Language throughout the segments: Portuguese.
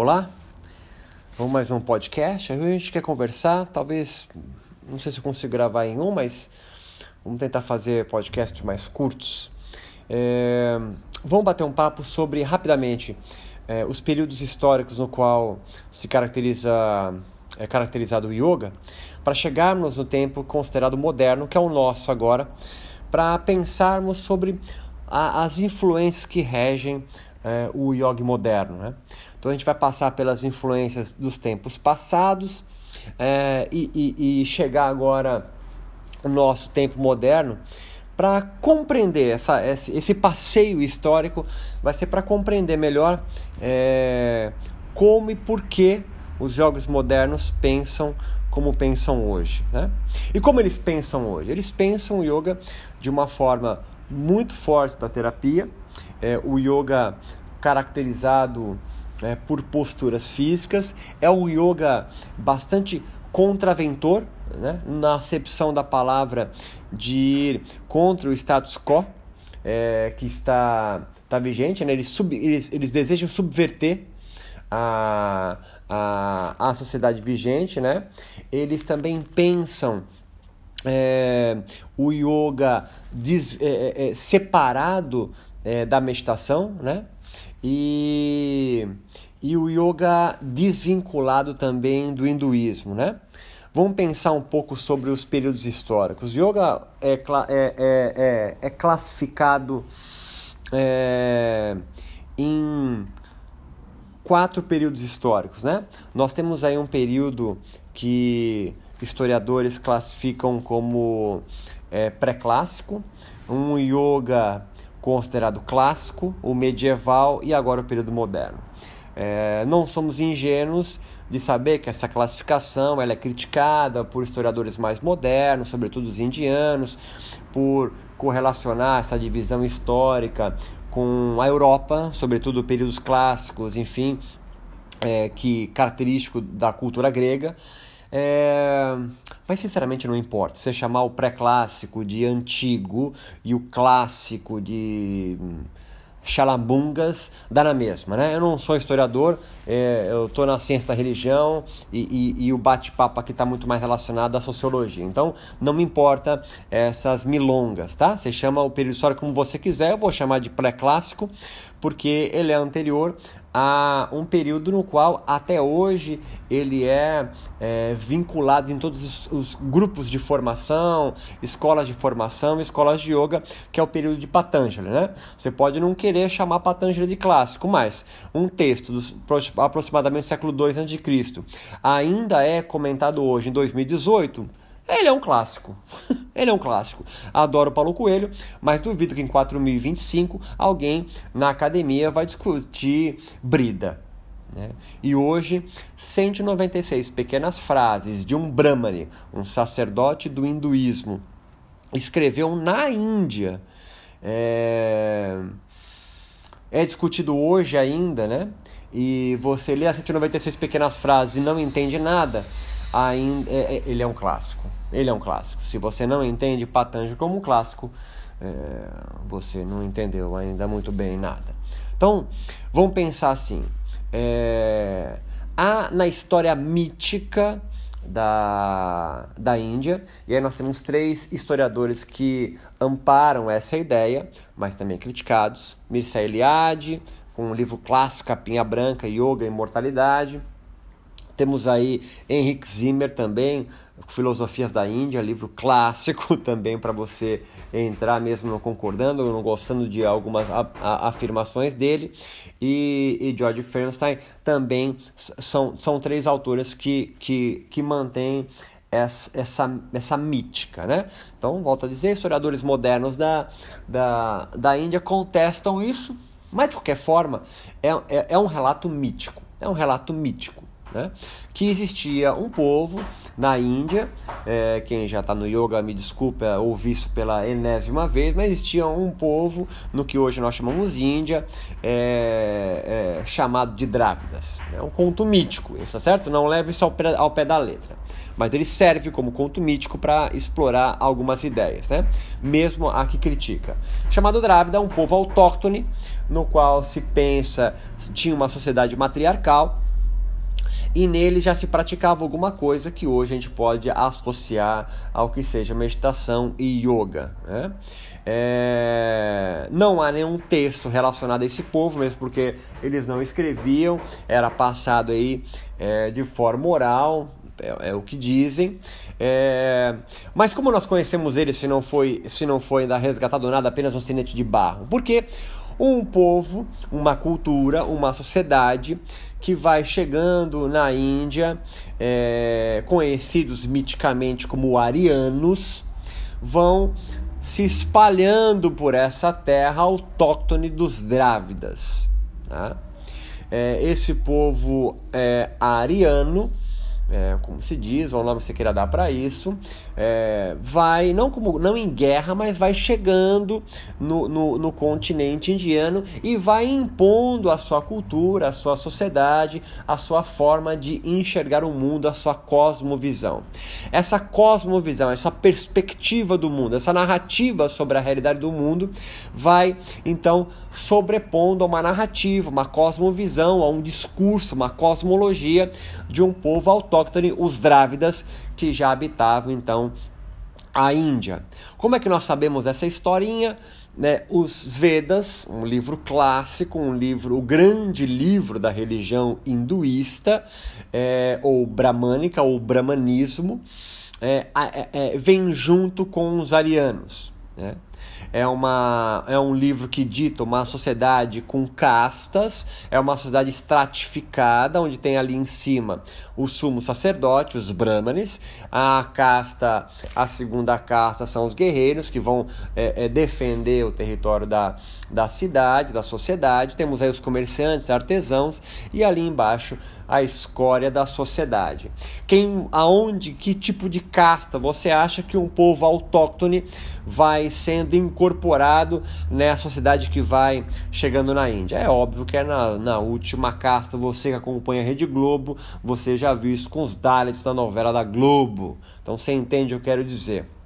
Olá, vamos mais um podcast. A gente quer conversar, talvez, não sei se eu consigo gravar em um, mas vamos tentar fazer podcasts mais curtos. É, vamos bater um papo sobre, rapidamente, é, os períodos históricos no qual se caracteriza é caracterizado o yoga, para chegarmos no tempo considerado moderno, que é o nosso agora, para pensarmos sobre a, as influências que regem é, o yoga moderno. Né? Então a gente vai passar pelas influências dos tempos passados é, e, e, e, chegar agora no nosso tempo moderno para compreender essa, esse, esse, passeio histórico vai ser para compreender melhor é, como e por que os jogos modernos pensam como pensam hoje. Né? E como eles pensam hoje? Eles pensam o yoga de uma forma muito forte para terapia. É, o yoga caracterizado é, por posturas físicas, é um yoga bastante contraventor, né, na acepção da palavra de ir contra o status quo é, que está, está vigente, né, eles, sub, eles, eles desejam subverter a, a, a sociedade vigente, né? eles também pensam é, o yoga des, é, é, separado é, da meditação, né? e, e o yoga desvinculado também do hinduísmo, né? Vamos pensar um pouco sobre os períodos históricos. O yoga é, é, é, é, é classificado é, em quatro períodos históricos, né? Nós temos aí um período que historiadores classificam como é, pré-clássico, um yoga considerado clássico, o medieval e agora o período moderno. É, não somos ingênuos de saber que essa classificação ela é criticada por historiadores mais modernos, sobretudo os indianos, por correlacionar essa divisão histórica com a Europa, sobretudo períodos clássicos, enfim, é, que característico da cultura grega. É... Mas sinceramente não importa. Você chamar o pré-clássico de antigo e o clássico de xalambungas, dá na mesma, né? Eu não sou historiador, é, eu estou na ciência da religião e, e, e o bate-papo aqui está muito mais relacionado à sociologia. Então, não me importa essas milongas, tá? Você chama o período histórico como você quiser, eu vou chamar de pré-clássico, porque ele é anterior a um período no qual até hoje ele é, é vinculado em todos os, os, grupos de formação, escolas de formação, escolas de yoga, que é o período de Patanjali, né? Você pode não querer chamar Patanjali de clássico, mas um texto do aproximadamente século II a.C. ainda é comentado hoje em 2018 ele é um clássico. Ele é um clássico. Adoro Paulo Coelho, mas duvido que em 4025 alguém na academia vai discutir Brida. Né? E hoje, 196 pequenas frases de um Brahmani, um sacerdote do hinduísmo, escreveu na Índia. É, é discutido hoje ainda, né? E você lê as 196 pequenas frases e não entende nada, ainda é, é, ele é um clássico. Ele é um clássico. Se você não entende Patanjali como um clássico, é, você não entendeu ainda muito bem nada. Então, vamos pensar assim: é, há na história mítica da, da Índia, e aí nós temos três historiadores que amparam essa ideia, mas também criticados: Mircea Eliade, com um livro clássico Capinha Branca, Yoga e Imortalidade. Temos aí Henrik Zimmer também, Filosofias da Índia, livro clássico também para você entrar mesmo não concordando ou não gostando de algumas a, a, afirmações dele. E, e George Fernstein também são, são três autores que, que, que mantêm essa, essa, essa mítica, né? Então, volto a dizer, historiadores modernos da, da, da Índia contestam isso, mas de qualquer forma é, é, é um relato mítico, é um relato mítico né? que existia um povo na Índia, é, quem já está no yoga me desculpa ouvir isso pela enésima vez, mas existia um povo no que hoje nós chamamos Índia, é, é, chamado de Drávidas. É um conto mítico, isso, tá certo? Não leve isso ao pé, ao pé da letra. Mas ele serve como conto mítico para explorar algumas ideias, né? mesmo a que critica. Chamado Drávida, um povo autóctone, no qual se pensa tinha uma sociedade matriarcal, e nele já se praticava alguma coisa que hoje a gente pode associar ao que seja meditação e yoga. Né? É... Não há nenhum texto relacionado a esse povo, mesmo porque eles não escreviam, era passado aí é, de forma oral, é, é, o que dizem. É... Mas como nós conhecemos eles se não foi, se não foi ainda resgatado nada, apenas um sinete de barro? Porque um povo, uma cultura, uma sociedade que vai chegando na Índia, é, conhecidos miticamente como arianos, vão se espalhando por essa terra autóctone dos Drávidas. Tá? É, esse povo é, ariano é, como se diz, ou o nome que você queira dar para isso, é, vai, não, como, não em guerra, mas vai chegando no, no, no, continente indiano e vai impondo a sua cultura, a sua sociedade, a sua forma de enxergar o mundo, a sua cosmovisão. Essa cosmovisão, essa perspectiva do mundo, essa narrativa sobre a realidade do mundo, vai então sobrepondo a uma narrativa, uma cosmovisão, a um discurso, uma cosmologia de um povo autóctone, os Drávidas, que já habitavam então a Índia. Como é que nós sabemos dessa historinha? Né, os Vedas, um livro clássico, um livro, o grande livro da religião hinduísta, é, ou bramânica, ou brahmanismo, é, é, é, vem junto com os arianos. Né? É, uma, é um livro que dita uma sociedade com castas, é uma sociedade estratificada, onde tem ali em cima o sumo sacerdote, os brahmanes, a casta, a segunda casta são os guerreiros que vão é, é, defender o território da, da cidade, da sociedade, temos aí os comerciantes, artesãos e ali embaixo a escória da sociedade. Quem, aonde, que tipo de casta você acha que um povo autóctone vai sendo incorporado nessa sociedade que vai chegando na Índia? É óbvio que é na, na última casta, você que acompanha a Rede Globo, você já viu isso com os Dalits da novela da Globo. Então você entende o que eu quero dizer.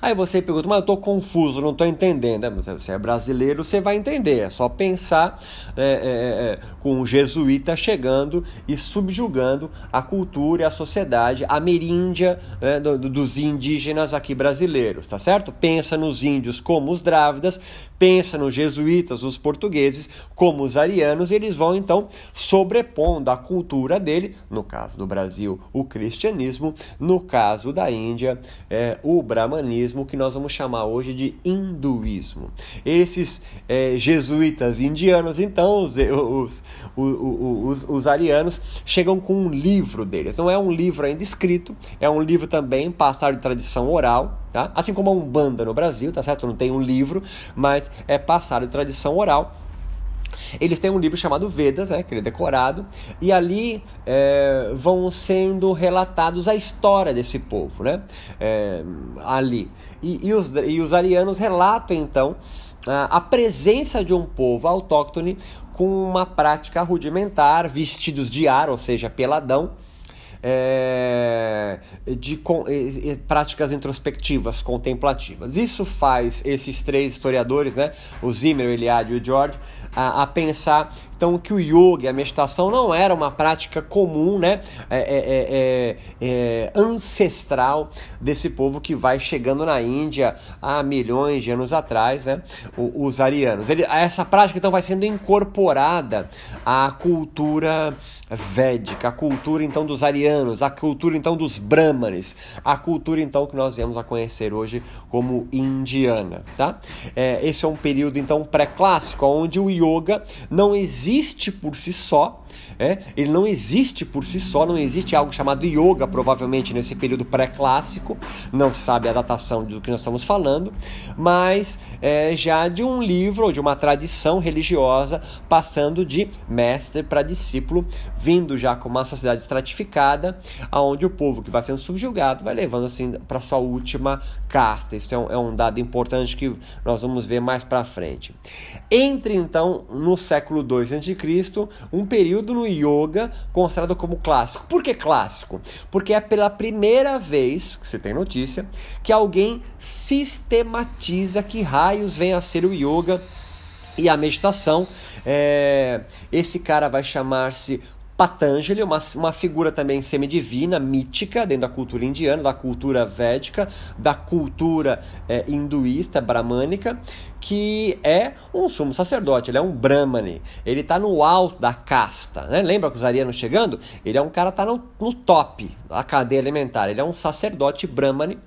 Aí você pergunta, mas eu estou confuso, não estou entendendo. É, você é brasileiro, você vai entender. É só pensar é, é, é, é, com o jesuíta chegando e subjugando a cultura e a sociedade ameríndia né, do, dos indígenas aqui brasileiros, tá certo? Pensa nos índios como os drávidas, pensa nos jesuítas, os portugueses, como os arianos, eles vão então sobrepondo a cultura dele, no caso do Brasil, o cristianismo, no caso da Índia, é, o brahmanismo, que nós vamos chamar hoje de hinduísmo. Esses é, jesuítas indianos, então, os, os, os, os, os arianos, chegam com um livro deles. Não é um livro ainda escrito, é um livro também passado de tradição oral, tá? Assim como a Umbanda no Brasil, tá certo? Não tem um livro, mas é passado de tradição oral. Eles têm um livro chamado Vedas, né, que ele é decorado, e ali é, vão sendo relatados a história desse povo, né, é, ali. E, e, os, e os arianos relatam então a, a presença de um povo autóctone com uma prática rudimentar, vestidos de ar, ou seja, peladão, é, de com, práticas introspectivas, contemplativas. Isso faz esses três historiadores, né, o Zimmer, o Eliade e o George, a, a pensar então que o yoga, a meditação não era uma prática comum, né, é, é, é, é, é ancestral desse povo que vai chegando na Índia há milhões de anos atrás, né, os arianos. Ele, essa prática então vai sendo incorporada à cultura védica, a cultura então dos arianos, a cultura então dos brahmanes, a cultura então que nós viemos a conhecer hoje como indiana, tá? É, esse é um período então pré-clássico, onde o yoga não existe por si só, é? Ele não existe por si só, não existe algo chamado yoga, provavelmente nesse período pré-clássico, não se sabe a datação do que nós estamos falando, mas é, já de um livro ou de uma tradição religiosa, passando de mestre para discípulo, vindo já com uma sociedade estratificada, aonde o povo que vai sendo subjugado vai levando assim para sua última casta. Isso é um, é um dado importante que nós vamos ver mais para frente. Entre então no século II a.C., um período no yoga considerado como clássico. Por que clássico? Porque é pela primeira vez, que você tem notícia, que alguém sistematiza que raios vem a ser o yoga e a meditação. É, esse cara vai chamar-se Patanjali, uma, uma figura também semidivina, mítica, dentro da cultura indiana, da cultura védica, da cultura é, hinduísta, bramânica, que é um sumo sacerdote, ele é um brahmane, ele está no alto da casta. Né? Lembra que os arianos chegando? Ele é um cara que está no, no top da cadeia alimentar, ele é um sacerdote brahmane,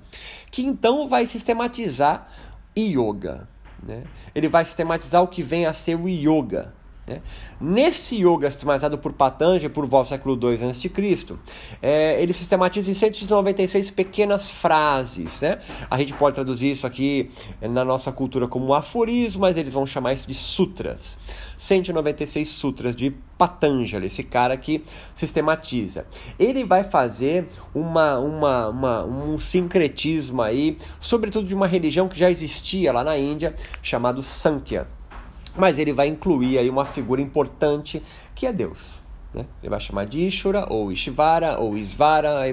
que então vai sistematizar yoga. Né? Ele vai sistematizar o que vem a ser o yoga. Né? Nesse yoga sistematizado por Patanjali por volta do século II a.C., é, ele sistematiza em 196 pequenas frases. Né? A gente pode traduzir isso aqui na nossa cultura como aforismo, mas eles vão chamar isso de sutras. 196 sutras de Patanjali, esse cara que sistematiza. Ele vai fazer uma, uma, uma, um sincretismo aí, sobretudo de uma religião que já existia lá na Índia, chamado Sankhya mas ele vai incluir aí uma figura importante que é Deus. Né? Ele vai chamar de Ishvara, ou Ishvara, ou Isvara, aí,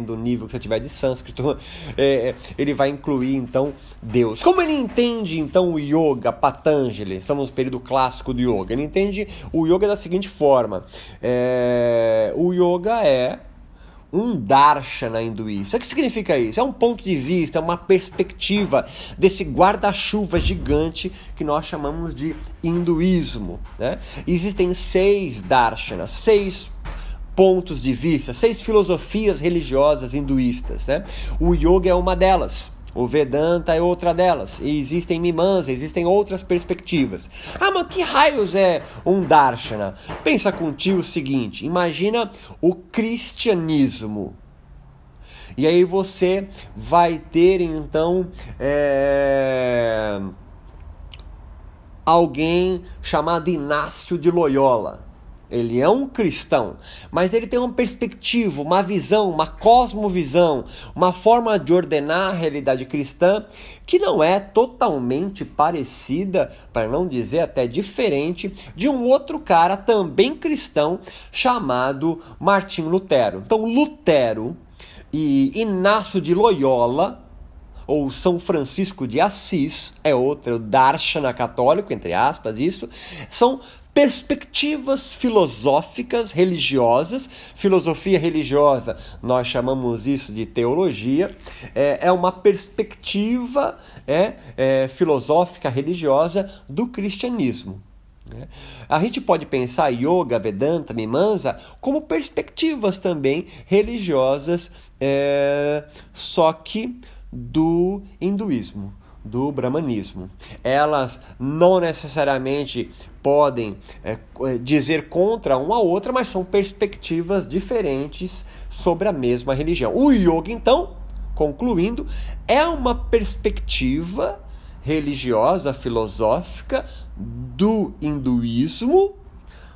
do nível que você tiver de sânscrito. É, é, ele vai incluir então Deus. Como ele entende então o yoga, Patanjali? Estamos no período clássico do yoga. Ele entende o yoga da seguinte forma: é, o yoga é um darshana hinduísta. O que significa isso? É um ponto de vista, é uma perspectiva desse guarda-chuva gigante que nós chamamos de hinduísmo. Né? Existem seis darshanas, seis pontos de vista, seis filosofias religiosas hinduístas. Né? O yoga é uma delas. O Vedanta é outra delas. E existem Mimamsa, existem outras perspectivas. Ah, mas que raios é um Darshana? Pensa contigo o seguinte: imagina o cristianismo. E aí você vai ter então é... alguém chamado Inácio de Loyola. Ele é um cristão, mas ele tem uma perspectiva, uma visão, uma cosmovisão, uma forma de ordenar a realidade cristã que não é totalmente parecida, para não dizer até diferente, de um outro cara também cristão chamado Martim Lutero. Então, Lutero e Inácio de Loyola ou São Francisco de Assis, é outro Darshana católico, entre aspas, isso, são perspectivas filosóficas religiosas. Filosofia religiosa, nós chamamos isso de teologia, é, é uma perspectiva é, é, filosófica religiosa do cristianismo. Né? A gente pode pensar yoga, Vedanta, Mimamsa como perspectivas também religiosas, é, só que do hinduísmo do brahmanismo. Elas não necessariamente podem é, dizer contra uma outra, mas são perspectivas diferentes sobre a mesma religião. O yoga, então, concluindo, é uma perspectiva religiosa, filosófica do hinduísmo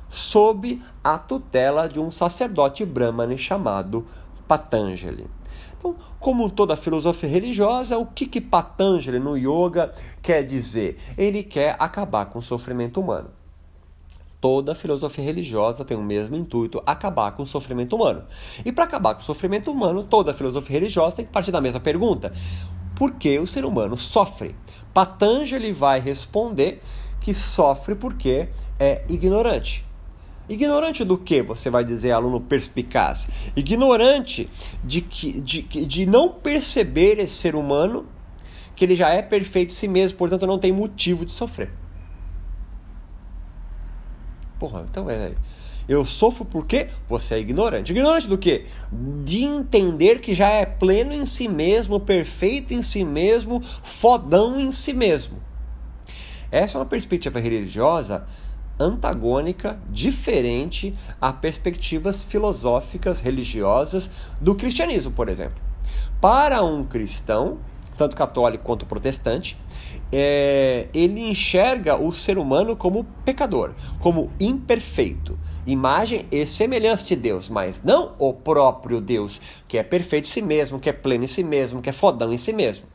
sob a tutela de um sacerdote brahmane chamado Patanjali. Como toda filosofia religiosa, o que, que Patanjali no yoga quer dizer? Ele quer acabar com o sofrimento humano. Toda filosofia religiosa tem o mesmo intuito, acabar com o sofrimento humano. E para acabar com o sofrimento humano, toda filosofia religiosa tem que partir da mesma pergunta: por que o ser humano sofre? Patanjali vai responder que sofre porque é ignorante. Ignorante do que, você vai dizer, aluno perspicaz? Ignorante de, que, de, de não perceber esse ser humano que ele já é perfeito em si mesmo, portanto não tem motivo de sofrer. Porra, então é. Eu sofro porque você é ignorante. Ignorante do quê? De entender que já é pleno em si mesmo, perfeito em si mesmo, fodão em si mesmo. Essa é uma perspectiva religiosa antagônica, diferente a perspectivas filosóficas religiosas do cristianismo, por exemplo. Para um cristão, tanto católico quanto protestante, é, ele enxerga o ser humano como pecador, como imperfeito, imagem e semelhança de Deus, mas não o próprio Deus, que é perfeito em si mesmo, que é pleno em si mesmo, que é fodão em si mesmo.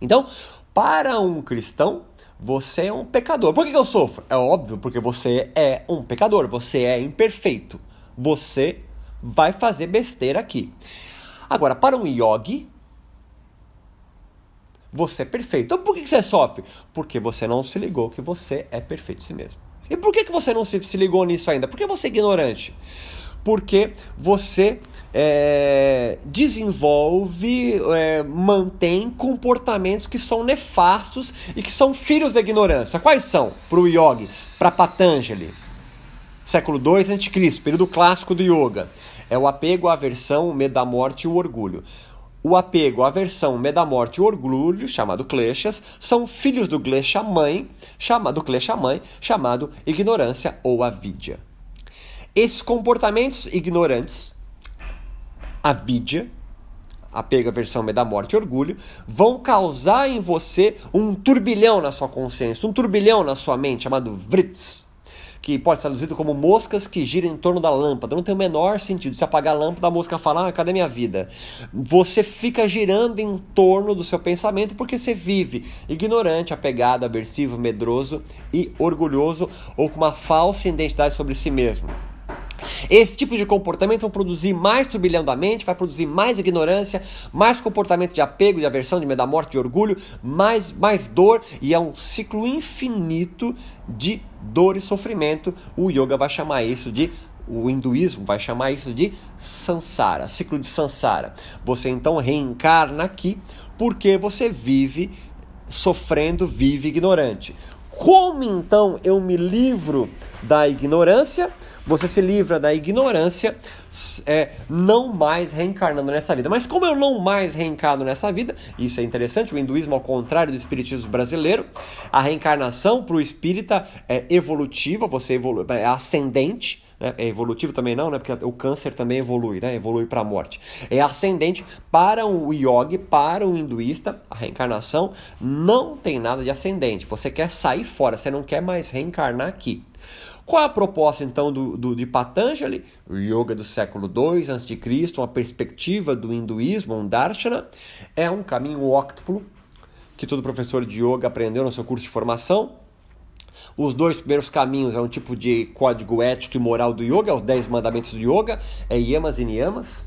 Então, para um cristão, você é um pecador. Por que, eu sofro? É óbvio, porque você é um pecador, você é imperfeito. Você vai fazer besteira aqui. Agora, para um yogi, você é perfeito. Então por que você sofre? Porque você não se ligou que você é perfeito em si mesmo. E por que, que você não se, se ligou nisso ainda? Por que você é ignorante? Porque você é, desenvolve, é, mantém comportamentos que são nefastos e que são filhos da ignorância. Quais são? Para o yogi, para Patanjali, século II a.C., período clássico do yoga. É o apego, a aversão, o medo da morte e o orgulho. O apego, a aversão, medo da morte e o orgulho, chamado kleshas, são filhos do klesha mãe, chamado klesha mãe, chamado ignorância ou avidya. Esses comportamentos ignorantes, avidya, apego, aversão, medo da morte e orgulho, vão causar em você um turbilhão na sua consciência, um turbilhão na sua mente, chamado vrits que pode ser traduzido como moscas que giram em torno da lâmpada. Não tem o menor sentido. Se apagar a lâmpada, a mosca fala: ah, cadê minha vida? Você fica girando em torno do seu pensamento porque você vive ignorante, apegado, aversivo, medroso e orgulhoso ou com uma falsa identidade sobre si mesmo. Esse tipo de comportamento vai produzir mais turbilhão da mente, vai produzir mais ignorância, mais comportamento de apego, de aversão, de medo da morte, de orgulho, mais, mais dor e é um ciclo infinito de dor e sofrimento. O yoga vai chamar isso de o hinduísmo vai chamar isso de sansara, ciclo de sansara. Você então reencarna aqui porque você vive sofrendo, vive ignorante. Como então eu me livro da ignorância? Você se livra da ignorância, é, não mais reencarnando nessa vida. Mas como eu não mais reencarno nessa vida, isso é interessante, o hinduísmo, ao contrário do espiritismo brasileiro, a reencarnação para o espírita é evolutiva, você evolui, é ascendente, né? é evolutivo também não, né? porque o câncer também evolui, né? evolui para a morte. É ascendente para o yogi, para o hinduísta, a reencarnação não tem nada de ascendente. Você quer sair fora, você não quer mais reencarnar aqui. Qual a proposta então do, do, de Patanjali? O yoga do século II a.C., uma perspectiva do hinduísmo, um darshana, é um caminho óctuplo que todo professor de yoga aprendeu no seu curso de formação. Os dois primeiros caminhos é um tipo de código ético e moral do yoga, é os dez mandamentos do yoga, é yamas e niyamas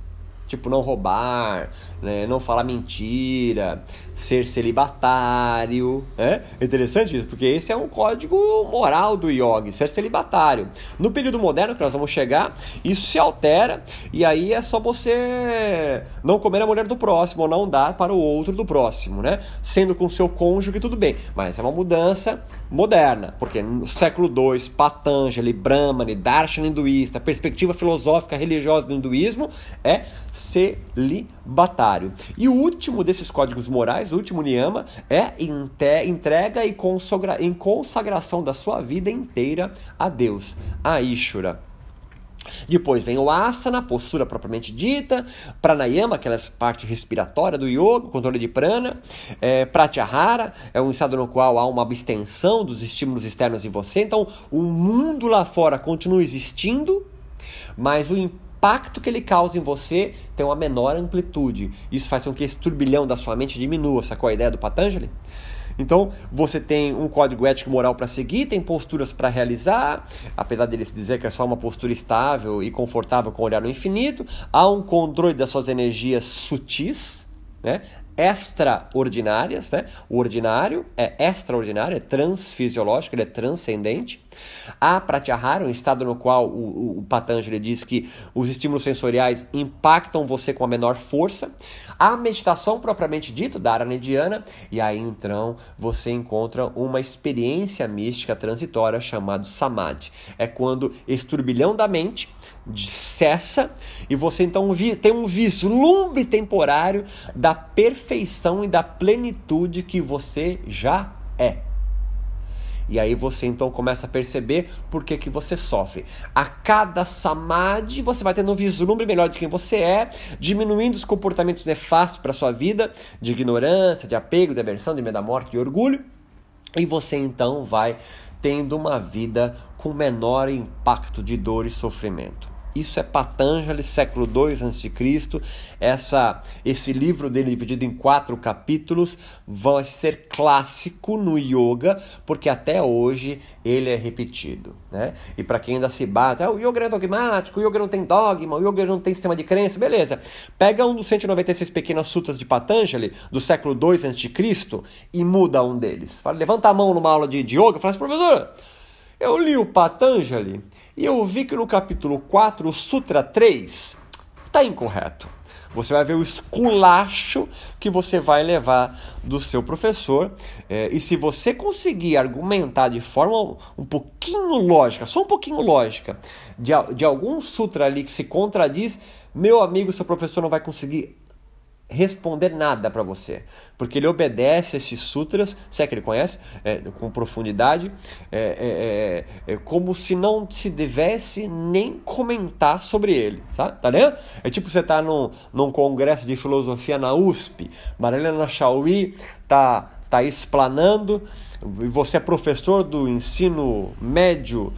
tipo não roubar, né? não falar mentira, ser celibatário. Né? É interessante isso, porque esse é um código moral do yogi, ser celibatário. No período moderno que nós vamos chegar, isso se altera e aí é só você não comer a mulher do próximo ou não dar para o outro do próximo, né? Sendo com seu cônjuge tudo bem, mas é uma mudança moderna, porque no século II, Patanjali, Brahmani, Darshan hinduísta, perspectiva filosófica religiosa do hinduísmo é celibatário. E o último desses códigos morais, o último niyama, é entrega e consagra em consagração da sua vida inteira a Deus, a Ishura. Depois vem o asana, postura propriamente dita, pranayama, aquela parte respiratória do yoga, controle de prana, é, pratyahara, é um estado no qual há uma abstenção dos estímulos externos em você. Então, o mundo lá fora continua existindo, mas o impacto que ele causa em você tem uma menor amplitude. Isso faz com que esse turbilhão da sua mente diminua. Sacou a ideia do Patanjali? Então, você tem um código ético moral para seguir, tem posturas para realizar, apesar dele dizer que é só uma postura estável e confortável com o olhar no infinito. Há um controle das suas energias sutis, né? Extraordinárias, né? O ordinário é extraordinário, é transfisiológico, ele é transcendente. Há pratyahara, um estado no qual o, o, o Patanjali diz que os estímulos sensoriais impactam você com a menor força. Há meditação propriamente dito, da Aranediana, e aí então você encontra uma experiência mística transitória chamada Samadhi. É quando esse turbilhão da mente cessa e você então tem um vislumbre temporário da perfeição e da plenitude que você já é. E aí você então começa a perceber por que, que você sofre. A cada samadhi você vai tendo um vislumbre melhor de quem você é, diminuindo os comportamentos nefastos para sua vida, de ignorância, de apego, de aversão, de medo da morte, de orgulho. E você então vai tendo uma vida com menor impacto de dor e sofrimento. Isso é Patanjali, século II a.C. Essa, esse livro dele, dividido em quatro capítulos, vai ser clássico no yoga, porque até hoje ele é repetido. Né? E para quem ainda se bate, ah, o yoga é dogmático, o yoga não tem dogma, o yoga não tem sistema de crença, beleza. Pega um dos 196 pequenas sutas de Patanjali, do século II a.C., e muda um deles. Fala, levanta a mão numa aula de, de yoga e fala assim, professor Eu li o Patanjali e eu vi que no capítulo 4, o Sutra 3, está incorreto. Você vai ver o esculacho que você vai levar do seu professor. É, e se você conseguir argumentar de forma um pouquinho lógica, só um pouquinho lógica, de, de algum sutra ali que se contradiz, meu amigo, seu professor não vai conseguir responder nada para você, porque ele obedece esses sutras, se é que ele conhece, é, com profundidade, é, é, é, é como se não se devesse nem comentar sobre ele, sabe? Tá vendo? É tipo você tá num, num congresso de filosofia na USP, Marilena Chauí tá, tá explanando, e você é professor do ensino médio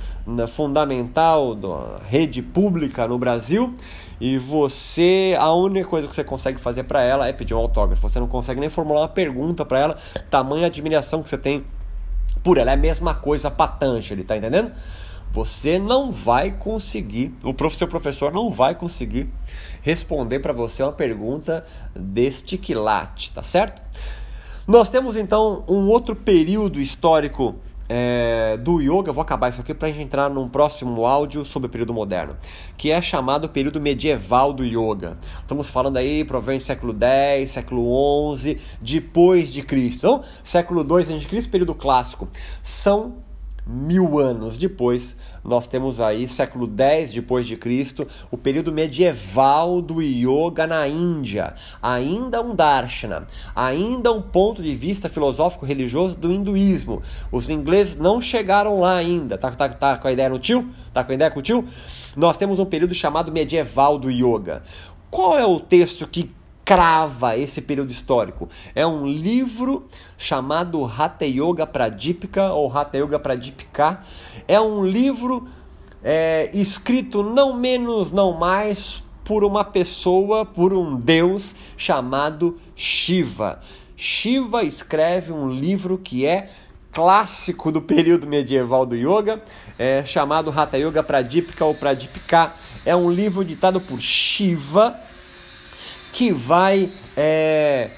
fundamental da rede pública no Brasil, e você, a única coisa que você consegue fazer para ela é pedir um autógrafo. Você não consegue nem formular uma pergunta para ela, tamanha admiração que você tem por ela. É a mesma coisa Patanjali, tá entendendo? Você não vai conseguir, o seu professor não vai conseguir responder para você uma pergunta deste quilate, tá certo? Nós temos então um outro período histórico é, do yoga, vou acabar isso aqui para a gente entrar num próximo áudio sobre o período moderno, que é chamado período medieval do yoga. Estamos falando aí provavelmente século X, século XI, depois de Cristo. Então, século II Cristo, período clássico. São mil anos depois, nós temos aí século X depois de Cristo, o período medieval do yoga na Índia, ainda um darshana, ainda um ponto de vista filosófico religioso do hinduísmo. Os ingleses não chegaram lá ainda. Tá, tá, tá com a ideia no tio? Tá com a ideia com o tio? Nós temos um período chamado medieval do yoga. Qual é o texto que crava esse período histórico. É um livro chamado Hatha Yoga Pradipika ou Hatha Yoga Pradipika. É um livro é, escrito não menos, não mais por uma pessoa, por um deus chamado Shiva. Shiva escreve um livro que é clássico do período medieval do yoga, é, chamado Hatha Yoga Pradipika ou Pradipika. É um livro ditado por Shiva, que vai é,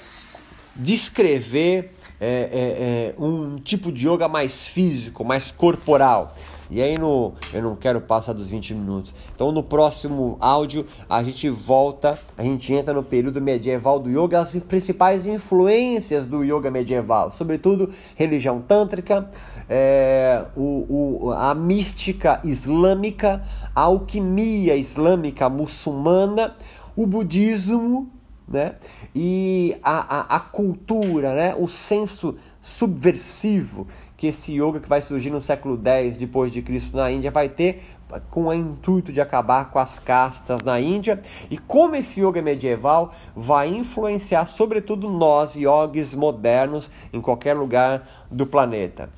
descrever é, é, é, um tipo de yoga mais físico, mais corporal. E aí no, eu não quero passar dos 20 minutos. Então no próximo áudio a gente volta, a gente entra no período medieval do yoga, as principais influências do yoga medieval, sobretudo religião tântrica, é, o, o, a mística islâmica, a alquimia islâmica muçulmana, o budismo né? e a, a, a, cultura, né? o senso subversivo que esse yoga que vai surgir no século X depois de Cristo na Índia vai ter com o intuito de acabar com as castas na Índia e como esse yoga medieval vai influenciar sobretudo nós yogis modernos em qualquer lugar do planeta.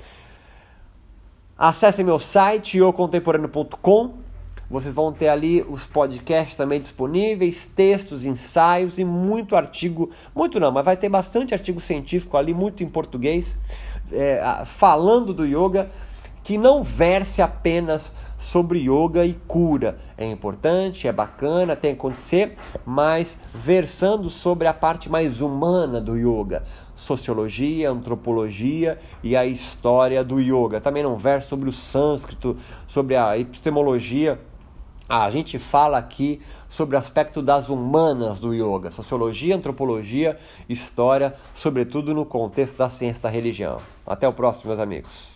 Acesse meu site yocontemporâneo.com vocês vão ter ali os podcasts também disponíveis, textos, ensaios e muito artigo, muito não, mas vai ter bastante artigo científico ali, muito em português, é, falando do yoga, que não verse apenas sobre yoga e cura. É importante, é bacana, tem que acontecer, mas versando sobre a parte mais humana do yoga, sociologia, antropologia e a história do yoga. Também não verso sobre o sânscrito, sobre a epistemologia a gente fala aqui sobre o aspecto das humanas do yoga, sociologia, antropologia, história, sobretudo no contexto da ciência da religião. Até o próximo, meus amigos.